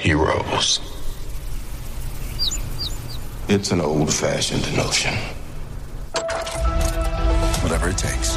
heroes. It's an old fashioned notion. Whatever it takes.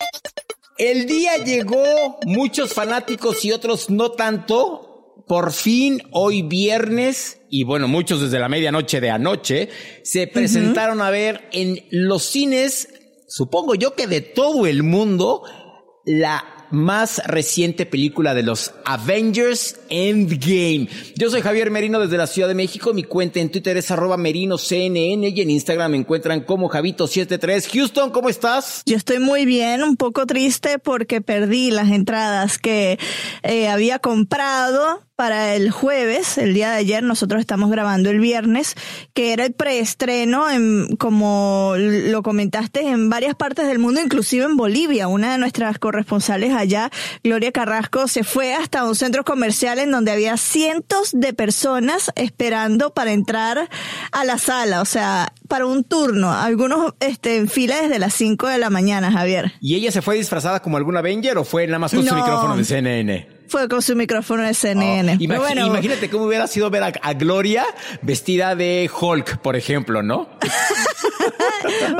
El día llegó, muchos fanáticos y otros no tanto. Por fin, hoy viernes, y bueno, muchos desde la medianoche de anoche, se presentaron a ver en los cines, supongo yo que de todo el mundo, la más reciente película de los Avengers Endgame. Yo soy Javier Merino desde la Ciudad de México. Mi cuenta en Twitter es arroba merinoCNN y en Instagram me encuentran como Javito73. Houston, ¿cómo estás? Yo estoy muy bien, un poco triste porque perdí las entradas que eh, había comprado para el jueves, el día de ayer, nosotros estamos grabando el viernes, que era el preestreno, en, como lo comentaste, en varias partes del mundo, inclusive en Bolivia. Una de nuestras corresponsales allá, Gloria Carrasco, se fue hasta un centro comercial en donde había cientos de personas esperando para entrar a la sala, o sea, para un turno, algunos este, en fila desde las 5 de la mañana, Javier. ¿Y ella se fue disfrazada como algún Avenger o fue nada más con su micrófono de CNN? fue con su micrófono de CNN. Oh, imagínate cómo hubiera sido ver a, Gloria vestida de Hulk, por ejemplo, ¿no?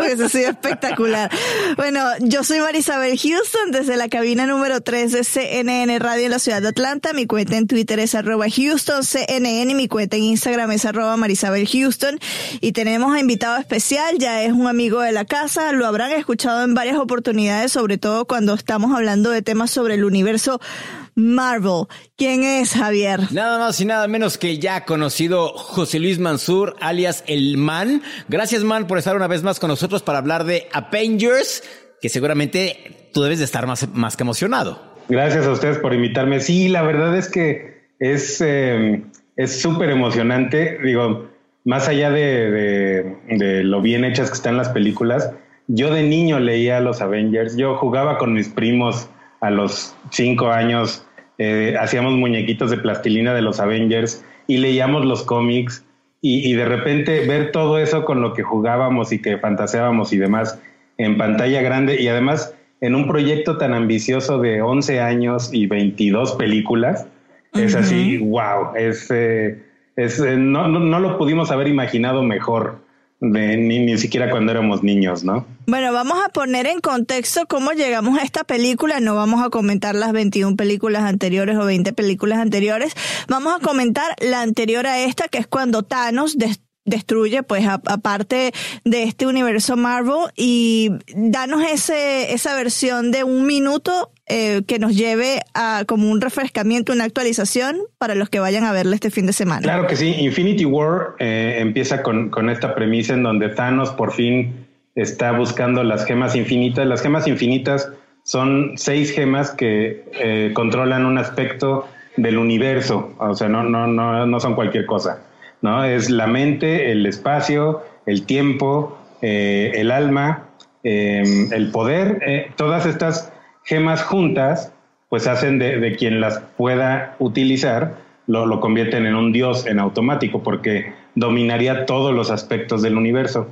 Eso ha sido espectacular. Bueno, yo soy Marisabel Houston desde la cabina número 3 de CNN Radio en la ciudad de Atlanta. Mi cuenta en Twitter es arroba Houston CNN y mi cuenta en Instagram es arroba Marisabel Houston. Y tenemos a invitado especial, ya es un amigo de la casa, lo habrán escuchado en varias oportunidades, sobre todo cuando estamos hablando de temas sobre el universo Marvel. ¿Quién es Javier? Nada más y nada menos que ya conocido José Luis Mansur, alias El Man. Gracias, Man, por estar una vez más con nosotros para hablar de Avengers, que seguramente tú debes de estar más, más que emocionado. Gracias a ustedes por invitarme. Sí, la verdad es que es eh, es súper emocionante. Digo, más allá de, de lo bien hechas que están las películas, yo de niño leía los Avengers, yo jugaba con mis primos a los cinco años eh, hacíamos muñequitos de plastilina de los Avengers y leíamos los cómics y, de repente ver todo eso con lo que jugábamos y que fantaseábamos y demás en pantalla grande y además en un proyecto tan ambicioso de 11 años y 22 películas, es así, wow, es, eh, es eh, no, no, lo pudimos haber imaginado mejor ni, ni siquiera cuando éramos niños, ¿no? Bueno, vamos a poner en contexto cómo llegamos a esta película. No vamos a comentar las 21 películas anteriores o 20 películas anteriores. Vamos a comentar la anterior a esta, que es cuando Thanos destruye, pues, aparte de este universo Marvel y danos ese, esa versión de un minuto eh, que nos lleve a como un refrescamiento, una actualización para los que vayan a verle este fin de semana. Claro que sí, Infinity War eh, empieza con, con esta premisa en donde Thanos por fin está buscando las gemas infinitas. Las gemas infinitas son seis gemas que eh, controlan un aspecto del universo, o sea, no, no, no, no son cualquier cosa, ¿no? Es la mente, el espacio, el tiempo, eh, el alma, em, el poder, eh, todas estas gemas juntas, pues hacen de, quien las pueda utilizar, lo, lo convierten en un dios en automático, porque dominaría todos los aspectos del universo.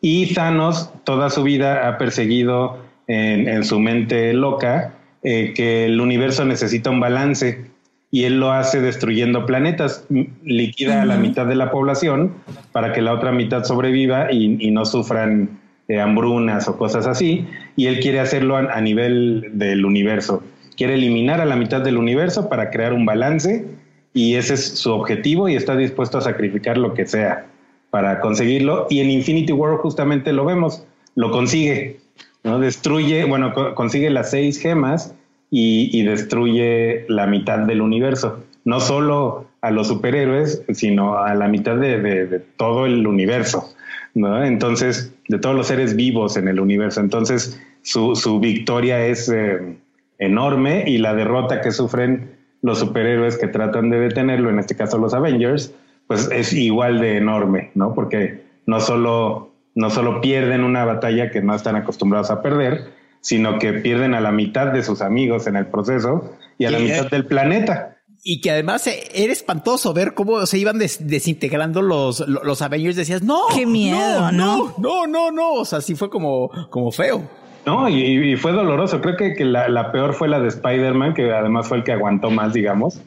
Y Thanos toda su vida ha perseguido en, su mente loca eh, que el universo necesita un balance y él lo hace destruyendo planetas, liquida a la mitad de la población para que la otra mitad sobreviva y, no sufran eh, hambrunas o cosas así, y él quiere hacerlo a, nivel del universo. Quiere eliminar a la mitad del universo para crear un balance y ese es su objetivo y está dispuesto a sacrificar lo que sea para conseguirlo y en Infinity War justamente lo vemos, lo consigue, ¿no? Destruye, bueno, consigue las seis gemas y, destruye la mitad del universo. no solo a los superhéroes, sino a la mitad de, todo el universo. Entonces, de todos los seres vivos en el universo. Entonces, su, su victoria es eh, enorme y la derrota que sufren los superhéroes que tratan de detenerlo, en este caso los Avengers, pues es igual de enorme, ¿no? Porque no solo, no solo pierden una batalla que no están acostumbrados a perder, sino que pierden a la mitad de sus amigos en el proceso y a la mitad del planeta. Y que además eh, era espantoso ver cómo se iban desintegrando los, los Avengers. Decías, no, qué miedo, no, no, no, no, O sea, sí fue como, como feo. No, y, fue doloroso. Creo que, que la, peor fue la de Spider-Man, que además fue el que aguantó más, digamos.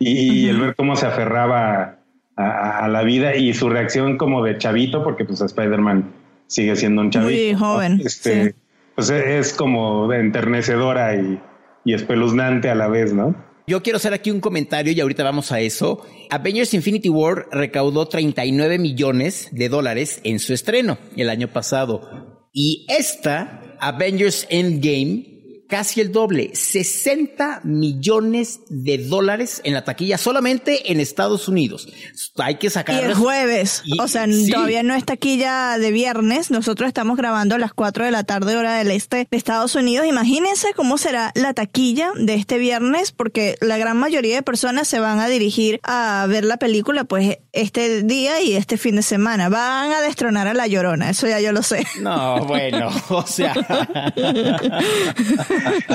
Y, el ver cómo se aferraba a, la vida y su reacción como de chavito, porque pues Spider-Man sigue siendo un chavito. Muy joven. Este, Es como enternecedora y, y espeluznante a la vez, ¿no? Yo quiero hacer aquí un comentario y ahorita vamos a eso. Avengers Infinity War recaudó 39 millones de dólares en su estreno el año pasado. Y esta Avengers Endgame casi el doble, 60 millones de dólares en la taquilla solamente en Estados Unidos. Hay que sacar. Y el jueves, o sea, todavía no es taquilla de viernes. Nosotros estamos grabando a las 4 de la tarde hora del este de Estados Unidos. Imagínense cómo será la taquilla de este viernes, porque la gran mayoría de personas se van a dirigir a ver la película, pues este día y este fin de semana. Van a destronar a la llorona, eso ya yo lo sé. No, bueno, o sea.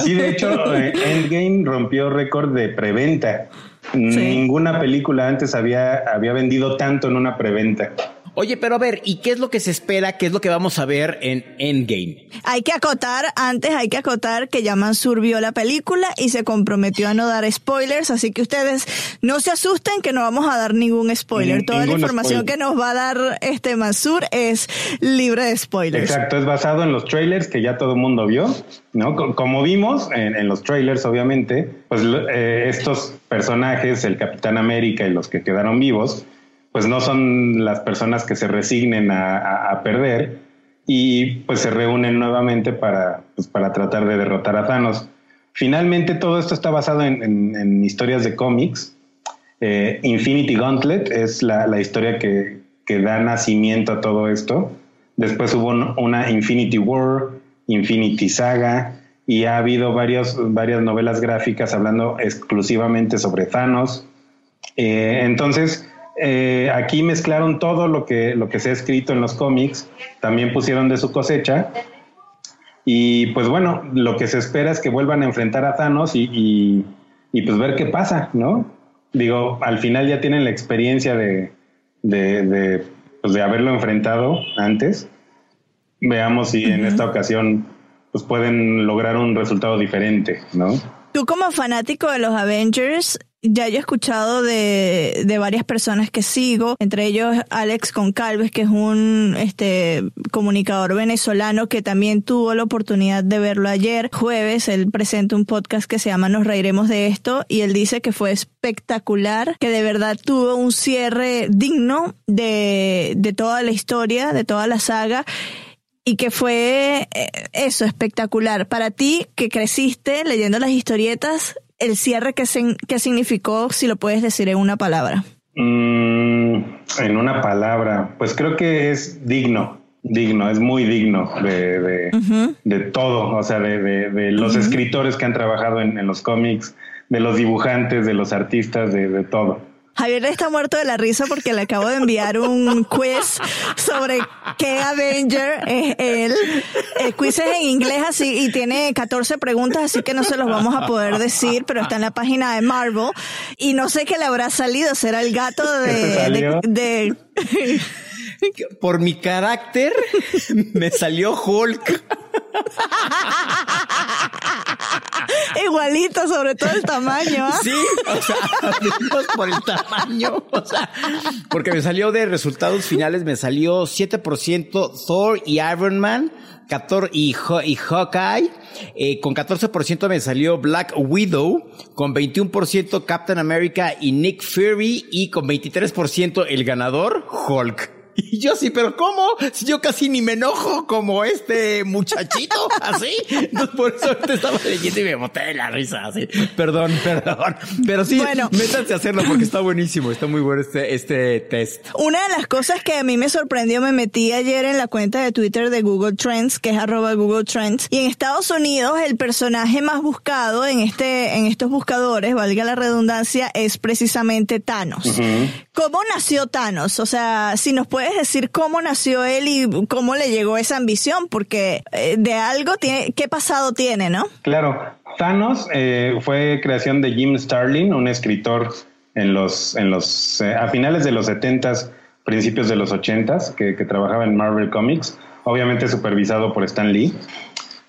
Sí, de hecho, eh, Endgame rompió récord de preventa. Ninguna película antes había, había vendido tanto en una preventa. Oye, pero a ver, ¿y qué es lo que se espera? ¿Qué es lo que vamos a ver en Endgame? Hay que acotar, antes hay que acotar que ya Mansur vio la película y se comprometió a no dar spoilers, así que ustedes no se asusten que no vamos a dar ningún spoiler. Toda la información que nos va a dar este Mansur es libre de spoilers. Exacto, es basado en los trailers que ya todo el mundo vio, ¿no? Como vimos en, los trailers, obviamente, pues eh, estos personajes, el Capitán América y los que quedaron vivos, pues no son las personas que se resignen a, perder y pues se reúnen nuevamente para, pues, para tratar de derrotar a Thanos. Finalmente todo esto está basado en, historias de cómics. Eh, Infinity Gauntlet es la, historia que, da nacimiento a todo esto. Después hubo una Infinity War, Infinity Saga, y ha habido varias novelas gráficas hablando exclusivamente sobre Thanos. Eh, entonces, eh, aquí mezclaron todo lo que, lo que se ha escrito en los cómics, también pusieron de su cosecha. Y pues bueno, lo que se espera es que vuelvan a enfrentar a Thanos y, pues ver qué pasa, ¿no? Digo, al final ya tienen la experiencia de, de, pues de haberlo enfrentado antes. Veamos si en esta ocasión pues pueden lograr un resultado diferente, ¿no? Tú como fanático de los Avengers, ya yo he escuchado de, de, varias personas que sigo, entre ellos Alex Concalves, que es un este comunicador venezolano que también tuvo la oportunidad de verlo ayer, jueves, él presenta un podcast que se llama Nos reiremos de esto y él dice que fue espectacular, que de verdad tuvo un cierre digno de, de toda la historia, de toda la saga y que fue eh, eso, espectacular. Para ti, que creciste leyendo las historietas, el cierre, ¿qué, significó, si lo puedes decir en una palabra? Mm, en una palabra, pues creo que es digno, digno, es muy digno de, de, todo, o sea, de, los escritores que han trabajado en, en, los cómics, de los dibujantes, de los artistas, de todo. Javier está muerto de la risa porque le acabo de enviar un quiz sobre qué Avenger es él. El quiz es en inglés así y tiene 14 preguntas, así que no se los vamos a poder decir, pero está en la página de Marvel. Y no sé qué le habrá salido, será el gato de... Por mi carácter, me salió Hulk. Igualito, sobre todo el tamaño. ¿ah? Sí, o sea, por el tamaño. O sea, porque me salió de resultados finales, me salió 7% Thor y Iron Man. 14 y, y Hawkeye, eh, con 14% me salió Black Widow, con 21% Captain America y Nick Fury, y con 23% el ganador, Hulk. Y yo sí, pero ¿cómo? Si yo casi ni me enojo como este muchachito, así. Entonces por eso te estaba leyendo y me boté de la risa, así. Perdón, perdón. Pero sí, Bueno. métanse a hacerlo porque está buenísimo, está muy bueno este, este test. Una de las cosas que a mí me sorprendió, me metí ayer en la cuenta de Twitter de Google Trends, que es arroba Google Trends, y en Estados Unidos el personaje más buscado en este, en estos buscadores, valga la redundancia, es precisamente Thanos. ¿Cómo nació Thanos? O sea, si nos puedes decir cómo nació él y cómo le llegó esa ambición, porque eh, de algo tiene, qué pasado tiene, ¿no? Claro, Thanos eh, fue creación de Jim Starlin, un escritor en los, en los, eh, a finales de los 70s, principios de los 80s, que, trabajaba en Marvel Comics, obviamente supervisado por Stan Lee.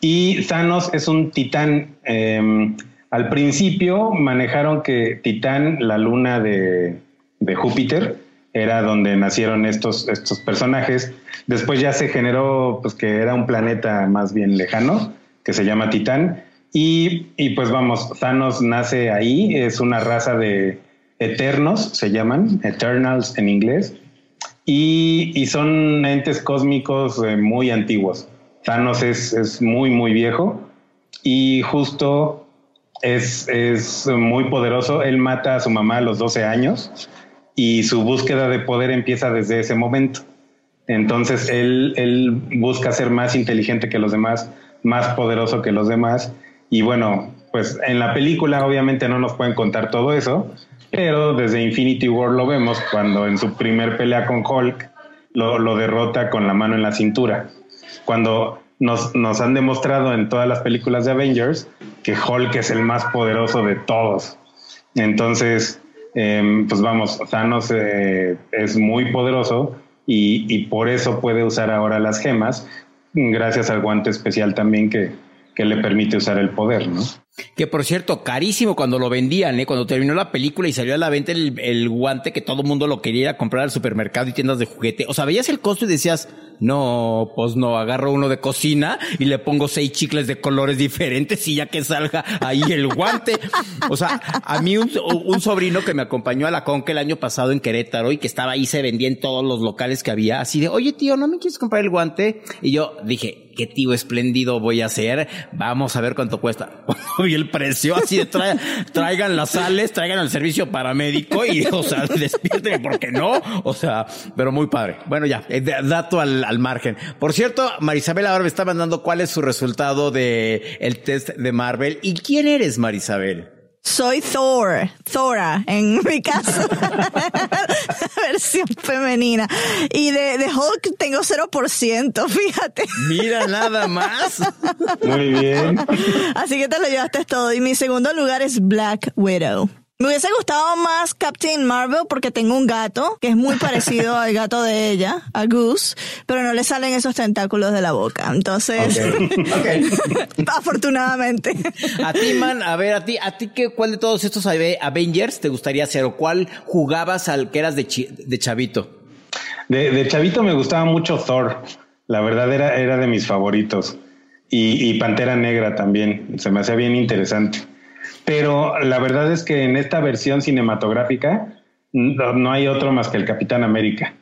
Y Thanos es un titán. eh, al principio manejaron que Titán, la luna de, de Júpiter, era donde nacieron estos, estos personajes. Después ya se generó pues, que era un planeta más bien lejano, que se llama Titán. Y, y pues vamos, Thanos nace ahí, es una raza de eternos, se llaman, Eternals en inglés, y, y son entes cósmicos eh, muy antiguos. Thanos es, es muy, muy viejo y justo es, es muy poderoso. Él mata a su mamá a los 12 años y su búsqueda de poder empieza desde ese momento. Entonces él, él busca ser más inteligente que los demás, más poderoso que los demás. Y bueno, pues en la película obviamente no nos pueden contar todo eso, pero desde Infinity War lo vemos cuando en su primer pelea con Hulk lo, lo derrota con la mano en la cintura. Cuando nos, nos han demostrado en todas las películas de Avengers que Hulk es el más poderoso de todos. Entonces, eh, pues vamos, Thanos eh, es muy poderoso y, y, por eso puede usar ahora las gemas, gracias al guante especial también que, que le permite usar el poder, ¿no? Que por cierto, carísimo cuando lo vendían, ¿eh? Cuando terminó la película y salió a la venta el, el guante que todo el mundo lo quería comprar al supermercado y tiendas de juguete. O sea, veías el costo y decías, no, pues no, agarro uno de cocina y le pongo seis chicles de colores diferentes y ya que salga ahí el guante. O sea, a mí un, un sobrino que me acompañó a la Conca el año pasado en Querétaro y que estaba ahí, se vendía en todos los locales que había, así de, oye tío, ¿no me quieres comprar el guante? Y yo dije, qué tío espléndido voy a hacer, vamos a ver cuánto cuesta. vi el precio así de tra traigan las sales, traigan el servicio paramédico y, o sea, despiérteme porque no, o sea, pero muy padre. Bueno, ya, eh, dato al, al margen. Por cierto, Marisabel ahora me está mandando cuál es su resultado de el test de Marvel. ¿Y quién eres, Marisabel? Soy Thor, Thora, en mi caso. versión femenina. Y de, de Hulk tengo 0%, fíjate. Mira, nada más. Muy bien. Así que te lo llevaste todo. Y mi segundo lugar es Black Widow. Me hubiese gustado más Captain Marvel porque tengo un gato que es muy parecido al gato de ella, a Goose, pero no le salen esos tentáculos de la boca. Entonces, okay. Okay. afortunadamente. A ti, man, a ver, a ti, a ti, ¿qué, ¿cuál de todos estos Avengers te gustaría ser o cuál jugabas al que eras de, chi, de chavito? De, de, chavito me gustaba mucho Thor. La verdad era, era de mis favoritos. Y, y Pantera Negra también. Se me hacía bien interesante. Pero la verdad es que en esta versión cinematográfica no, hay otro más que el Capitán América.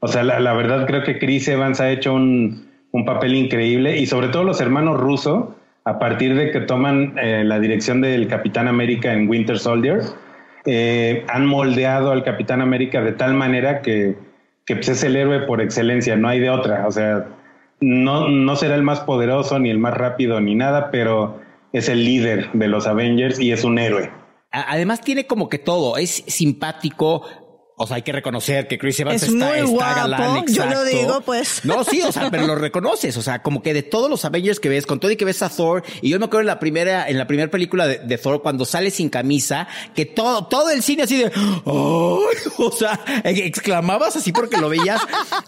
O sea, la, la verdad creo que Chris Evans ha hecho un, un, papel increíble y sobre todo los hermanos Russo, a partir de que toman eh, la dirección del Capitán América en Winter Soldier, eh, han moldeado al Capitán América de tal manera que, que pues es el héroe por excelencia, no hay de otra. O sea, no, no será el más poderoso, ni el más rápido, ni nada, pero es el líder de los Avengers y es un héroe. Además tiene como que todo, es simpático, o sea, hay que reconocer que Chris Evans es está, muy está guapo, galán, exacto. Yo lo digo, pues. No, sí, o sea, pero lo reconoces. O sea, como que de todos los Avengers que ves, con todo y que ves a Thor, y yo me acuerdo en la primera, en la primera película de, de Thor, cuando sale sin camisa, que todo, todo el cine así de, ¡oh! o sea, exclamabas así porque lo veías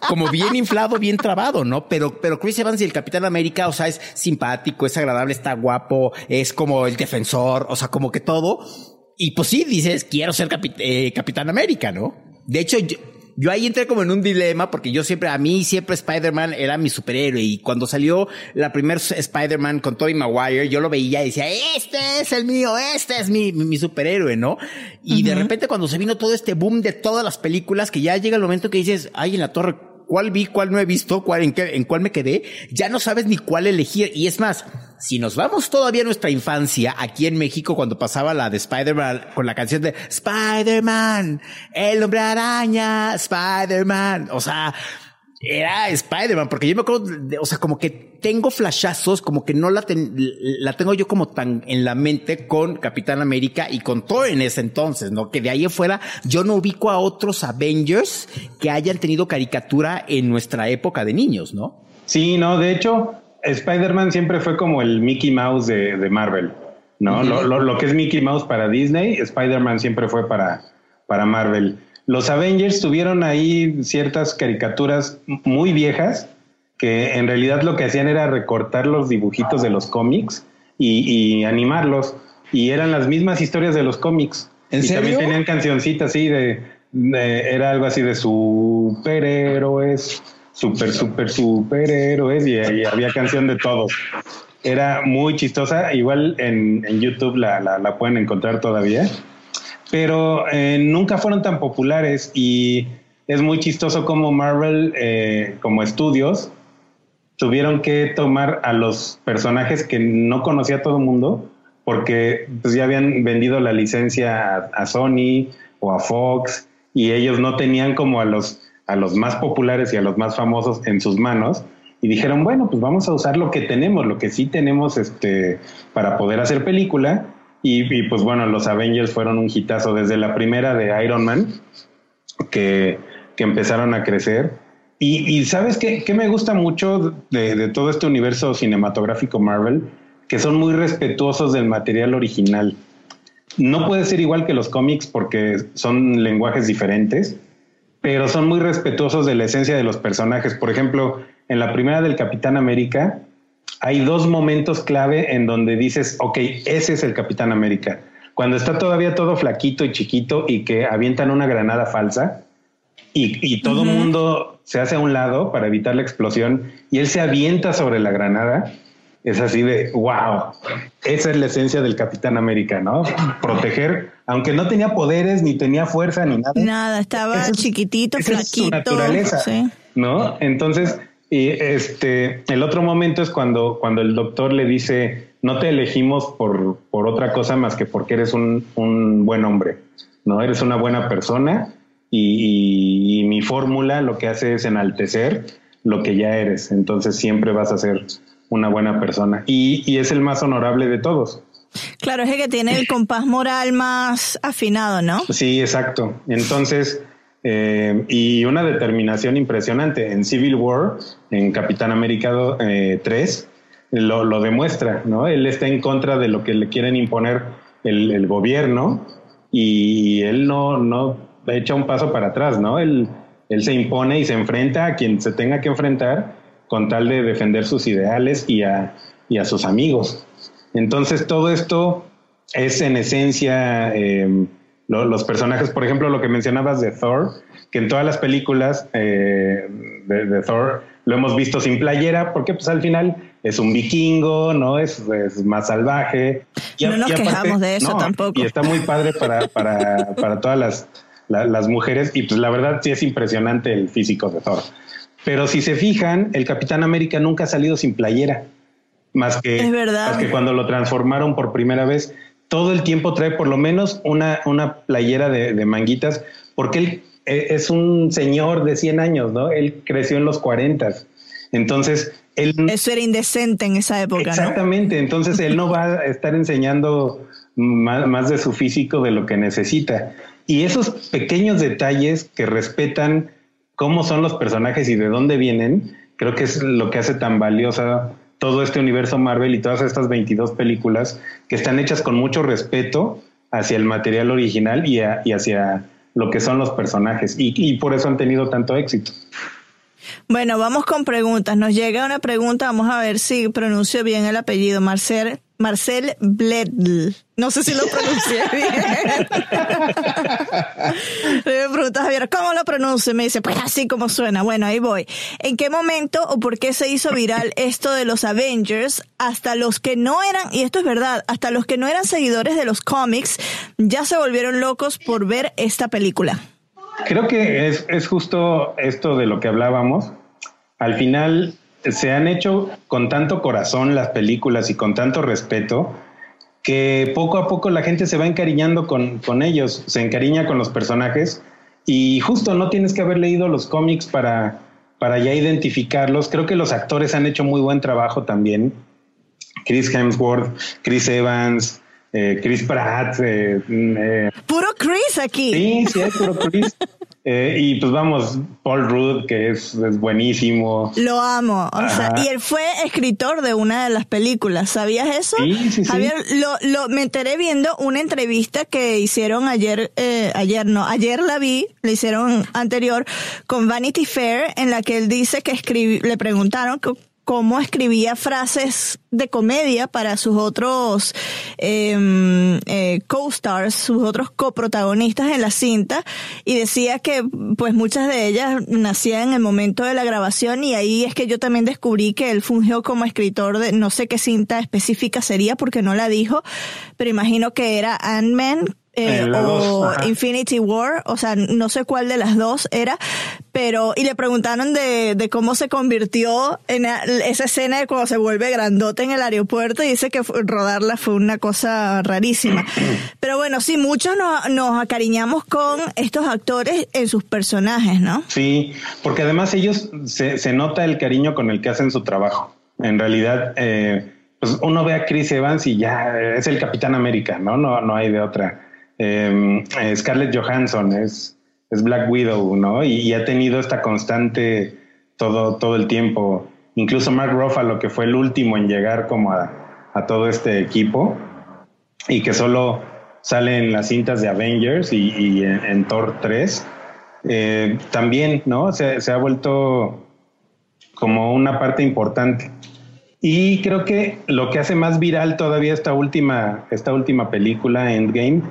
como bien inflado, bien trabado, ¿no? Pero, pero Chris Evans y el Capitán América, o sea, es simpático, es agradable, está guapo, es como el defensor, o sea, como que todo. Y pues sí, dices, quiero ser capi eh, Capitán América, ¿no? De hecho, yo, yo, ahí entré como en un dilema porque yo siempre, a mí siempre Spider-Man era mi superhéroe y cuando salió la primer Spider-Man con Tobey Maguire, yo lo veía y decía, este es el mío, este es mi, mi, mi superhéroe, ¿no? Y uh -huh. de repente cuando se vino todo este boom de todas las películas que ya llega el momento que dices, ay, en la torre, cuál vi, cuál no he visto, cuál, en, qué, en cuál me quedé, ya no sabes ni cuál elegir. Y es más, si nos vamos todavía a nuestra infancia, aquí en México, cuando pasaba la de Spider-Man, con la canción de Spider-Man, el hombre araña, Spider-Man, o sea, era Spider-Man, porque yo me acuerdo, de, o sea, como que tengo flashazos, como que no la, ten, la tengo yo como tan en la mente con Capitán América y con Thor en ese entonces, ¿no? Que de ahí afuera yo no ubico a otros Avengers que hayan tenido caricatura en nuestra época de niños, ¿no? Sí, no, de hecho, Spider-Man siempre fue como el Mickey Mouse de, de Marvel, ¿no? Uh -huh. lo, lo, lo, que es Mickey Mouse para Disney, Spider-Man siempre fue para, para Marvel. Los Avengers tuvieron ahí ciertas caricaturas muy viejas que en realidad lo que hacían era recortar los dibujitos de los cómics y, y animarlos. Y eran las mismas historias de los cómics. ¿En y serio? también tenían cancioncitas así de, de, era algo así de superhéroes, super, super, superhéroes, y, y había canción de todos. Era muy chistosa, igual en, en YouTube la, la, la pueden encontrar todavía pero eh, nunca fueron tan populares y es muy chistoso como Marvel, eh, como estudios, tuvieron que tomar a los personajes que no conocía todo el mundo porque pues, ya habían vendido la licencia a, a, Sony o a Fox y ellos no tenían como a los, a los más populares y a los más famosos en sus manos y dijeron, bueno, pues vamos a usar lo que tenemos, lo que sí tenemos este, para poder hacer película y, y, pues bueno, los Avengers fueron un hitazo desde la primera de Iron Man, que, que empezaron a crecer. Y, y ¿sabes qué, qué, me gusta mucho de, de, todo este universo cinematográfico Marvel? Que son muy respetuosos del material original. No puede ser igual que los cómics porque son lenguajes diferentes, pero son muy respetuosos de la esencia de los personajes. Por ejemplo, en la primera del Capitán América, hay dos momentos clave en donde dices, ok, ese es el Capitán América. Cuando está todavía todo flaquito y chiquito y que avientan una granada falsa y, y todo el uh -huh. mundo se hace a un lado para evitar la explosión y él se avienta sobre la granada, es así de, wow, esa es la esencia del Capitán América, ¿no? Proteger, aunque no tenía poderes, ni tenía fuerza, ni nada. Nada, estaba es, chiquitito, flaquito. Es su naturaleza, sí. ¿no? Entonces y este, el otro momento es cuando, cuando el doctor le dice, no te elegimos por, por otra cosa más que porque eres un, un buen hombre, ¿no? Eres una buena persona y, y, y mi fórmula lo que hace es enaltecer lo que ya eres. Entonces siempre vas a ser una buena persona. Y, y es el más honorable de todos. Claro, es el que tiene el compás moral más afinado, ¿no? Sí, exacto. Entonces, eh, y una determinación impresionante. En Civil War, en Capitán América eh, 3, lo, lo, demuestra, ¿no? Él está en contra de lo que le quieren imponer el, el gobierno y él no, no echa un paso para atrás, ¿no? Él, él se impone y se enfrenta a quien se tenga que enfrentar con tal de defender sus ideales y a, y a sus amigos. Entonces todo esto es en esencia... Eh, los personajes, por ejemplo, lo que mencionabas de Thor, que en todas las películas eh, de, de, Thor lo hemos visto sin playera, porque pues al final es un vikingo, ¿no? Es, es más salvaje. Y, no nos y aparte, quejamos de eso no, tampoco. Y está muy padre para, para, para todas las, la, las mujeres, y pues la verdad sí es impresionante el físico de Thor. Pero si se fijan, el Capitán América nunca ha salido sin playera. Más que, es verdad. más que cuando lo transformaron por primera vez, todo el tiempo trae por lo menos una, una playera de, de, manguitas, porque él eh, es un señor de 100 años, ¿no? Él creció en los 40. Entonces, él... Eso era indecente en esa época, Exactamente, ¿no? entonces él no va a estar enseñando más, más de su físico de lo que necesita. Y esos pequeños detalles que respetan cómo son los personajes y de dónde vienen, creo que es lo que hace tan valiosa todo este universo Marvel y todas estas 22 películas que están hechas con mucho respeto hacia el material original y, a, y hacia lo que son los personajes y, y, por eso han tenido tanto éxito. Bueno, vamos con preguntas. Nos llega una pregunta, vamos a ver si pronuncio bien el apellido. Marcel, Marcel Bledl. No sé si lo pronuncié bien. Le pregunto a Javier, ¿cómo lo pronuncio? Me dice, pues así como suena. Bueno, ahí voy. ¿En qué momento o por qué se hizo viral esto de los Avengers? Hasta los que no eran, y esto es verdad, hasta los que no eran seguidores de los cómics ya se volvieron locos por ver esta película. creo que es, es justo esto de lo que hablábamos. Al final se han hecho con tanto corazón las películas y con tanto respeto que poco a poco la gente se va encariñando con, con ellos, se encariña con los personajes y justo no tienes que haber leído los cómics para, para ya identificarlos. Creo que los actores han hecho muy buen trabajo también. Chris Hemsworth, Chris Evans, eh, Chris Pratt. Eh, eh, puro Chris aquí. Sí, sí, es puro Chris. Eh, y pues vamos, Paul Rudd, que es, buenísimo. Lo amo. O sea, y él fue escritor de una de las películas. ¿Sabías eso? Sí, sí, Javier, lo, lo, me enteré viendo una entrevista que hicieron ayer, eh, ayer no, ayer la vi, le hicieron anterior con Vanity Fair, en la que él dice que escribí, le preguntaron cómo escribía frases de comedia para sus otros em, eh, co-stars, sus otros coprotagonistas en la cinta, y decía que pues muchas de ellas nacían en el momento de la grabación y ahí es que yo también descubrí que él fungió como escritor de no sé qué cinta específica sería porque no la dijo, pero imagino que era Ant-Man, eh, o Infinity War, o sea, no sé cuál de las dos era, pero, y le preguntaron de, de cómo se convirtió en esa escena de cuando se vuelve grandote en el aeropuerto y dice que rodarla fue una cosa rarísima. Pero bueno, sí, muchos nos, nos acariñamos con estos actores en sus personajes, ¿no? Sí, porque además ellos se, se nota el cariño con el que hacen su trabajo. En realidad, eh, pues uno ve a Chris Evans y ya es el Capitán América, ¿no? No, no hay de otra. Em, eh, Scarlett Johansson es, es Black Widow, ¿no? Y, ha tenido esta constante todo, todo el tiempo. Incluso Mark Ruffalo, que fue el último en llegar como a, todo este equipo y que solo sale en las cintas de Avengers y, en, Thor 3, eh, también, ¿no? Se, se ha vuelto como una parte importante. Y creo que lo que hace más viral todavía esta última, esta última película, Endgame,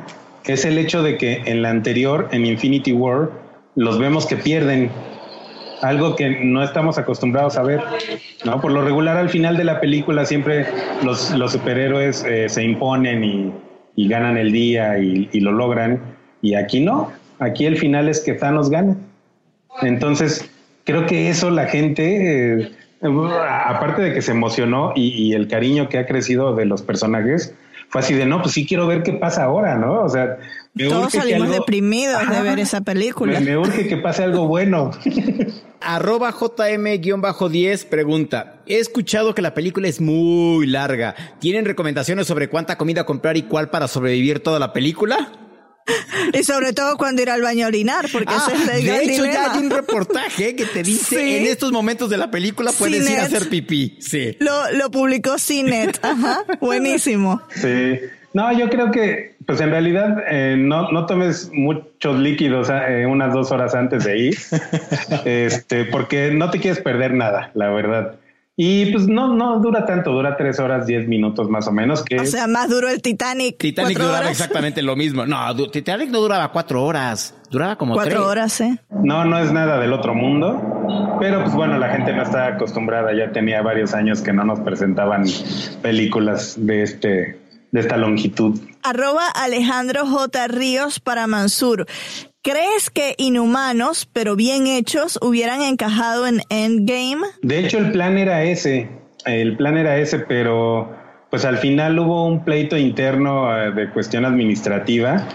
es el hecho de que en la anterior, en Infinity War, los vemos que pierden algo que no estamos acostumbrados a ver, ¿no? Por lo regular al final de la película siempre los, superhéroes eh, se imponen y, ganan el día y, lo logran, y aquí no, aquí el final es que Thanos gana. Entonces, creo que eso la gente, eh, aparte de que se emocionó y el cariño que ha crecido de los personajes, fue así de, no, pues sí quiero ver qué pasa ahora, ¿no? O sea, todos salimos deprimidos de ver esa película. Me, urge que pase algo bueno. Arroba JM-10 pregunta, he escuchado que la película es muy larga. ¿Tienen recomendaciones sobre cuánta comida comprar y cuál para sobrevivir toda la película? Y sobre todo cuando ir al baño a orinar, porque ah, ese es el De hecho, ya hay un reportaje que te dice en estos momentos de la película puedes ir a hacer pipí. Sí. Lo, lo publicó Cinet. Ajá. Buenísimo. Sí. No, yo creo que, pues en realidad, eh, no, no tomes muchos líquidos eh, unas dos horas antes de ir, este, porque no te quieres perder nada, la verdad. Y pues no, no dura tanto, dura tres horas, diez minutos más o menos. Que o sea, más duro el Titanic. Titanic duraba exactamente lo mismo. No, Titanic no duraba cuatro horas, duraba como cuatro horas, ¿eh? No, no es nada del otro mundo. Pero pues bueno, la gente no está acostumbrada. Ya tenía varios años que no nos presentaban películas de este de esta longitud. Arroba Alejandro J. Ríos para Mansur. ¿Crees que Inhumanos, pero bien hechos, hubieran encajado en Endgame? De hecho, el plan era ese. El plan era ese, pero pues al final hubo un pleito interno eh, de cuestión administrativa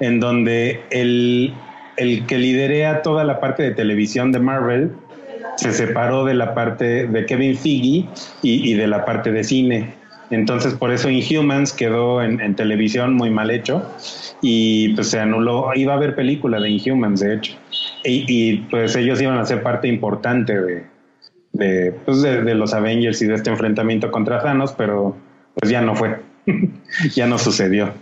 en donde el, el que liderea toda la parte de televisión de Marvel se separó de la parte de Kevin Feige y, y de la parte de cine. Entonces, por eso Inhumans quedó en, televisión muy mal hecho y pues se anuló. Iba a haber película de Inhumans, de hecho. Y, pues ellos iban a ser parte importante de, pues de, de, los Avengers y de este enfrentamiento contra Thanos, pero pues ya no fue. ya no sucedió.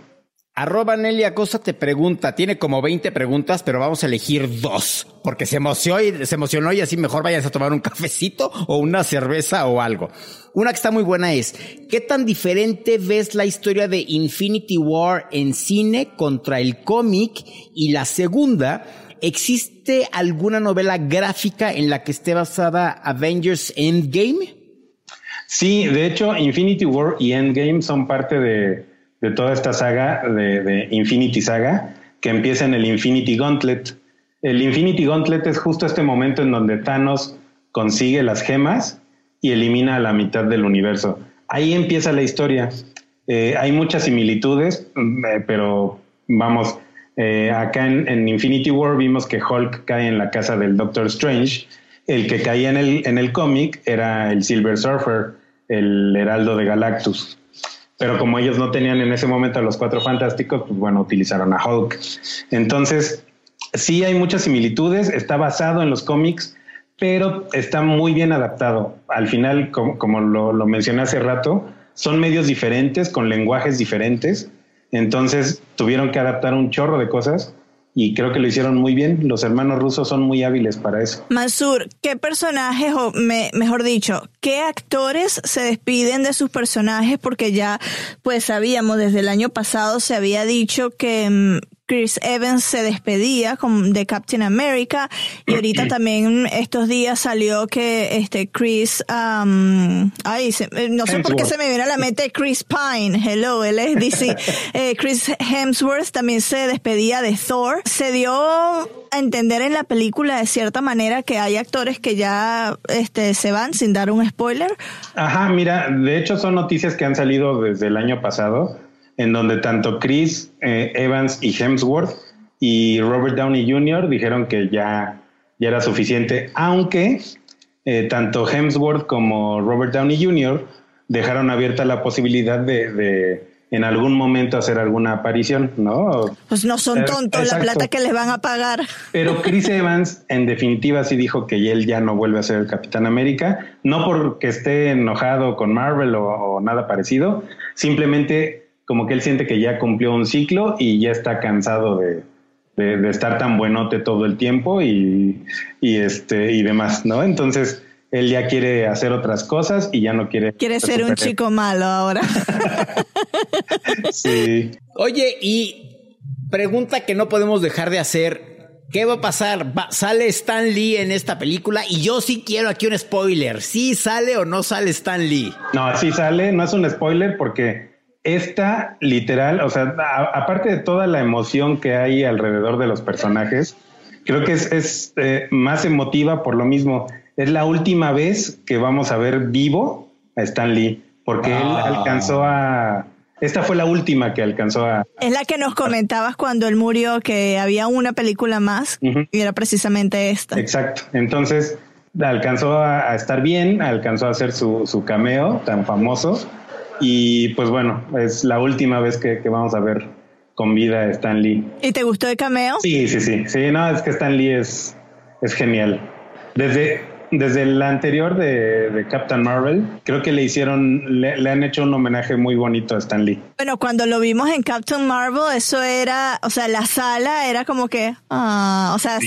Arroba Nelly Acosta te pregunta, tiene como 20 preguntas, pero vamos a elegir dos, porque se emocionó y, se emocionó y así mejor vayas a tomar un cafecito o una cerveza o algo. Una que está muy buena es, ¿qué tan diferente ves la historia de Infinity War en cine contra el cómic? Y la segunda, ¿existe alguna novela gráfica en la que esté basada Avengers Endgame? Sí, de hecho, Infinity War y Endgame son parte de de toda esta saga de, Infinity Saga, que empieza en el Infinity Gauntlet. el Infinity Gauntlet es justo este momento en donde Thanos consigue las gemas y elimina a la mitad del universo. Ahí empieza la historia. Eh, hay muchas similitudes, mm, eh, pero vamos, eh, acá en, Infinity War vimos que Hulk cae en la casa del Doctor Strange. El que caía en el, en el cómic era el Silver Surfer, el heraldo de Galactus. Pero como ellos no tenían en ese momento a los cuatro fantásticos, pues bueno, utilizaron a Hulk. Entonces, sí hay muchas similitudes, está basado en los cómics, pero está muy bien adaptado. Al final, como, lo, lo, mencioné hace rato, son medios diferentes, con lenguajes diferentes. Entonces tuvieron que adaptar un chorro de cosas y creo que lo hicieron muy bien. Los hermanos rusos son muy hábiles para eso. Mansur, ¿qué personajes, o mejor dicho, qué actores se despiden de sus personajes? Porque ya, pues sabíamos, desde el año pasado se había dicho que, mm, Chris Evans se despedía de Captain America y ahorita también estos días salió que este Chris, um, ay, eh, no sé por qué se me viene a la mente Chris Pine, hello, él es DC, eh, Chris Hemsworth también se despedía de Thor. Se dio a entender en la película de cierta manera que hay actores que ya este, se van sin dar un spoiler. Ajá, mira, de hecho son noticias que han salido desde el año pasado en donde tanto Chris eh, Evans y Hemsworth y Robert Downey Jr. dijeron que ya, ya era suficiente, aunque eh, tanto Hemsworth como Robert Downey Jr. dejaron abierta la posibilidad de, en algún momento hacer alguna aparición, ¿no? Pues no son eh, tontos la plata que les van a pagar. Pero Chris Evans en definitiva sí dijo que él ya no vuelve a ser el Capitán América, no porque esté enojado con Marvel o, o nada parecido, simplemente como que él siente que ya cumplió un ciclo y ya está cansado de, estar tan buenote todo el tiempo y, este y demás, ¿no? Entonces él ya quiere hacer otras cosas y ya no quiere. Quiere ser un chico malo ahora. sí. Oye, y pregunta que no podemos dejar de hacer. ¿Qué va a pasar? ¿Sale Stan Lee en esta película? Y yo sí quiero aquí un spoiler. ¿Sí sale o no sale Stan Lee? No, sí sale. No es un spoiler porque esta literal, o sea, aparte de toda la emoción que hay alrededor de los personajes, creo que es, eh, más emotiva por lo mismo. Es la última vez que vamos a ver vivo a Stan Lee, porque él ah. alcanzó a... Esta fue la última que alcanzó a... Es la que nos comentabas cuando él murió, que había una película más y era precisamente esta. Exacto. Entonces alcanzó a, estar bien, alcanzó a hacer su, su cameo tan famoso y pues bueno, es la última vez que, vamos a ver con vida a Stan Lee. ¿Y te gustó el cameo? Sí, sí, sí. Sí, no, es que Stan Lee es, es genial. Desde, desde la anterior de, Captain Marvel, creo que le hicieron, le, han hecho un homenaje muy bonito a Stan Lee. Bueno, cuando lo vimos en Captain Marvel, eso era, o sea, la sala era como que, ah, o sea,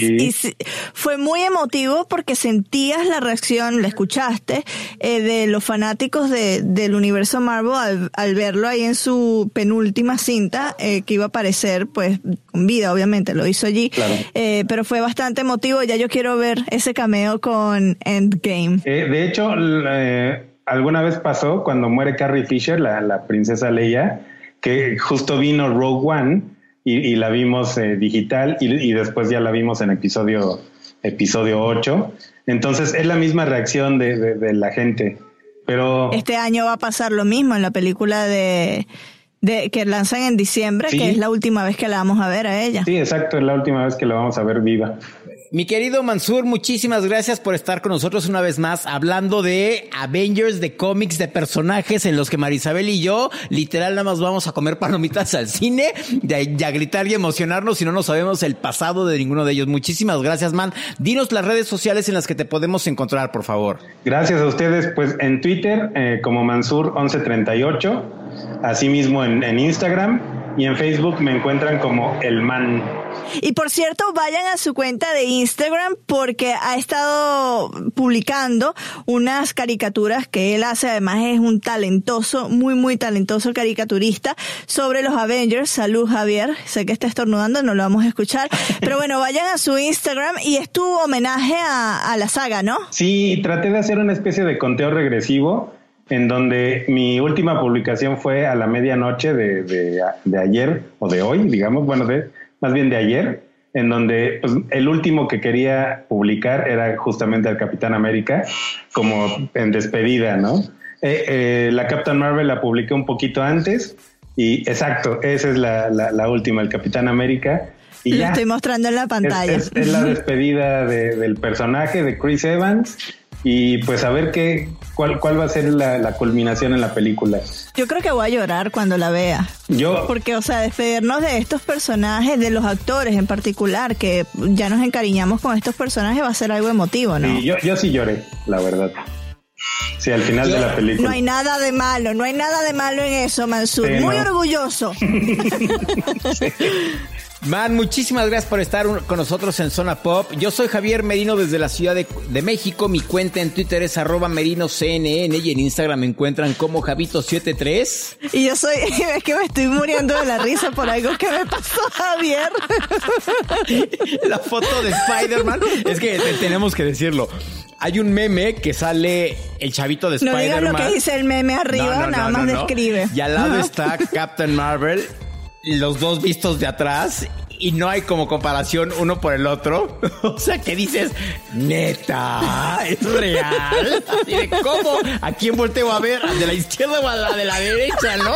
fue muy emotivo porque sentías la reacción, la escuchaste, eh, de los fanáticos de, del universo Marvel al, verlo ahí en su penúltima cinta, eh, que iba a aparecer, pues, con vida, obviamente, lo hizo allí. Eh, pero fue bastante emotivo. Ya yo quiero ver ese cameo con Endgame. Eh, de hecho, eh, alguna vez pasó cuando muere Carrie Fisher, la, princesa Leia, que justo vino Rogue One y, la vimos eh, digital y, después ya la vimos en episodio, episodio 8. Entonces es la misma reacción de, la gente. Pero este año va a pasar lo mismo en la película de, de que lanzan en diciembre, que es la última vez que la vamos a ver a ella. Sí, exacto, es la última vez que la vamos a ver viva. Mi querido Mansur, muchísimas gracias por estar con nosotros una vez más hablando de Avengers, de cómics, de personajes en los que Marisabel y yo literal nada más vamos a comer palomitas al cine, de, a gritar y emocionarnos si no nos sabemos el pasado de ninguno de ellos. Muchísimas gracias, man. Dinos las redes sociales en las que te podemos encontrar, por favor. Gracias a ustedes, pues en Twitter eh, como Mansur1138, asimismo en, en Instagram y en Facebook me encuentran como El Man. Y por cierto, vayan a su cuenta de Instagram porque ha estado publicando unas caricaturas que él hace. Además es un talentoso, muy, muy talentoso caricaturista sobre los Avengers. Salud, Javier. Sé que está estornudando, no lo vamos a escuchar. Pero bueno, vayan a su Instagram y es tu homenaje a, la saga, ¿no? Sí, traté de hacer una especie de conteo regresivo en donde mi última publicación fue a la medianoche de, de, de ayer o de hoy, digamos, bueno, de, más bien de ayer, en donde pues, el último que quería publicar era justamente el Capitán América, como en despedida, ¿no? Eh, eh, la Captain Marvel la publiqué un poquito antes y exacto, esa es la, la, última, el Capitán América. Y Lo ya, estoy mostrando en la pantalla. Es, la despedida del personaje de Chris Evans y pues a ver qué, cuál, cuál va a ser la, culminación en la película. Yo creo que voy a llorar cuando la vea. Yo. Porque, o sea, despedirnos de estos personajes, de los actores en particular, que ya nos encariñamos con estos personajes, va a ser algo emotivo, ¿no? Sí, yo, yo sí lloré, la verdad. Sí, al final de la película. No hay nada de malo, no hay nada de malo en eso, Mansur. Muy orgulloso. Man, muchísimas gracias por estar con nosotros en Zona Pop. Yo soy Javier Merino desde la Ciudad de, México. Mi cuenta en Twitter es arroba merinoCNN y en Instagram me encuentran como Javito73. Y yo soy, es que me estoy muriendo de la risa por algo que me pasó, Javier. la foto de Spider-Man, es que tenemos que decirlo. Hay un meme que sale el chavito de Spider-Man. No lo que dice el meme arriba, nada más describe. Y al lado está Captain Marvel los dos vistos de atrás y no hay como comparación uno por el otro. o sea, que dices, neta, es real. ¿Y cómo? ¿A quién volteo a ver? ¿De la izquierda o a la de la derecha, no?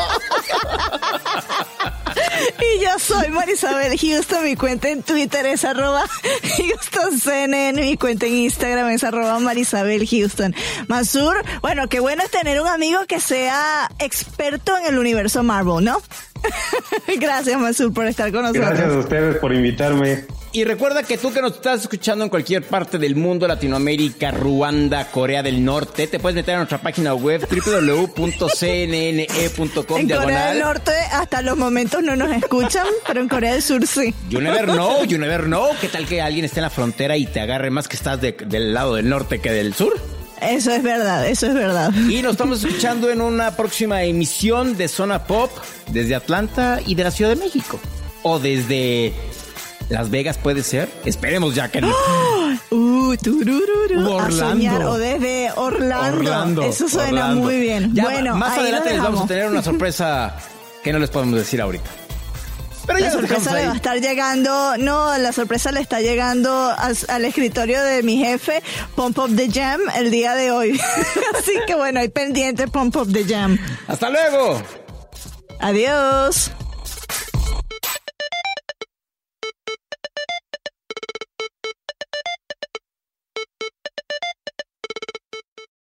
Y yo soy Marisabel Houston, mi cuenta en Twitter es arroba HoustonCNN, mi cuenta en Instagram es arroba Marisabel Houston. Mansur, bueno, qué bueno es tener un amigo que sea experto en el universo Marvel, ¿no? Gracias, Mansur, por estar con nosotros. Gracias a ustedes por invitarme. Y recuerda que tú que nos estás escuchando en cualquier parte del mundo, Latinoamérica, Ruanda, Corea del Norte, te puedes meter a nuestra página web www.cnne.com. En Corea del Norte hasta los momentos no nos escuchan, pero en Corea del Sur sí. You never know, you never know. ¿Qué tal que alguien esté en la frontera y te agarre más que estás del lado del norte que del sur? Eso es verdad, eso es verdad. Y nos estamos escuchando en una próxima emisión de Zona Pop desde Atlanta y de la Ciudad de México. O desde Las Vegas puede ser. Esperemos ya que no. Uh, Orlando. o desde Orlando. Eso suena muy bien. bueno, más adelante les vamos a tener una sorpresa que no les podemos decir ahorita. Pero la sorpresa le va a estar llegando, no, la sorpresa le está llegando al, escritorio de mi jefe, Pump Up the Jam, el día de hoy. Así que bueno, hay pendiente Pump Up the Jam. Hasta luego. Adiós.